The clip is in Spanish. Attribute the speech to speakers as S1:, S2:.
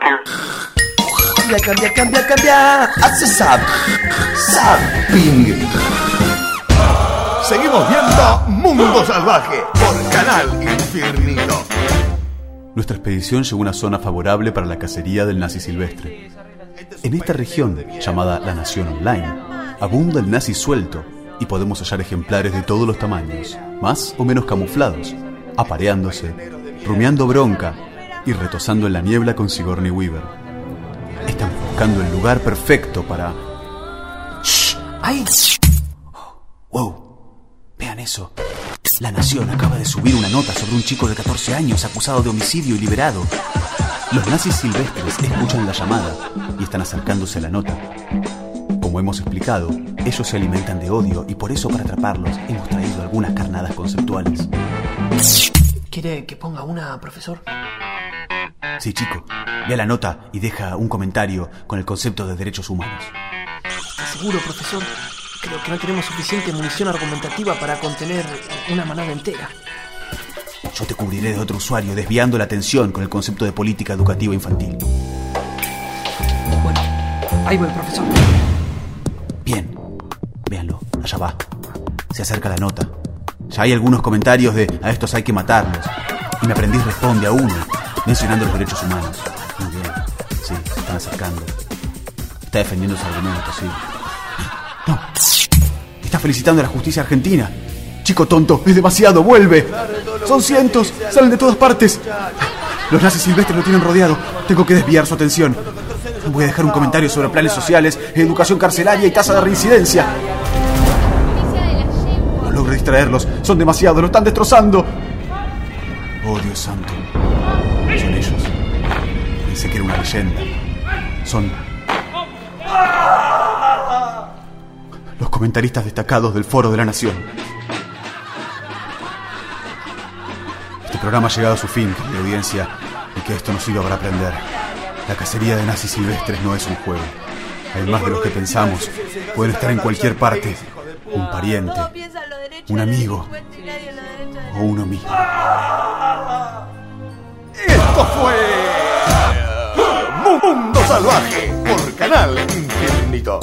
S1: Cambia, cambia, cambia, cambia. Hace zap. Zapping.
S2: Seguimos viendo Mundo Salvaje por Canal Infinito.
S3: Nuestra expedición llegó a una zona favorable para la cacería del nazi silvestre. En esta región, llamada la Nación Online, abunda el nazi suelto y podemos hallar ejemplares de todos los tamaños, más o menos camuflados, apareándose, rumiando bronca y retosando en la niebla con Sigourney Weaver. Están buscando el lugar perfecto para... ¡Shh! ¡Ay! ¡Wow! Vean eso. La Nación acaba de subir una nota sobre un chico de 14 años acusado de homicidio y liberado. Los nazis silvestres escuchan la llamada y están acercándose a la nota. Como hemos explicado, ellos se alimentan de odio y por eso para atraparlos hemos traído algunas carnadas conceptuales.
S4: ¿Quiere que ponga una, profesor?
S3: Sí, chico, vea la nota y deja un comentario con el concepto de derechos humanos.
S4: ¿Está seguro, profesor? Creo que no tenemos suficiente munición argumentativa para contener una manada entera.
S3: Yo te cubriré de otro usuario desviando la atención con el concepto de política educativa infantil.
S4: Bueno, ahí voy, profesor.
S3: Bien, véanlo, allá va. Se acerca la nota. Ya hay algunos comentarios de a estos hay que matarlos. Y mi aprendiz responde a uno, mencionando los derechos humanos. Muy bien, sí, se están acercando. Está defendiendo su argumento, sí. No, está felicitando a la justicia argentina. Chico tonto, es demasiado, vuelve. Son cientos, salen de todas partes. Los nazis silvestres lo tienen rodeado. Tengo que desviar su atención. Voy a dejar un comentario sobre planes sociales, educación carcelaria y tasa de reincidencia. No logro distraerlos. Son demasiados, lo están destrozando. Oh, Dios santo. Una leyenda. Son los comentaristas destacados del Foro de la Nación. Este programa ha llegado a su fin, querida audiencia, y que esto nos sirva para aprender. La cacería de nazis silvestres no es un juego. Hay más de los que pensamos. Pueden estar en cualquier parte. Un pariente, un amigo o uno mismo.
S2: Esto fue Salvaje por Canal Infinito.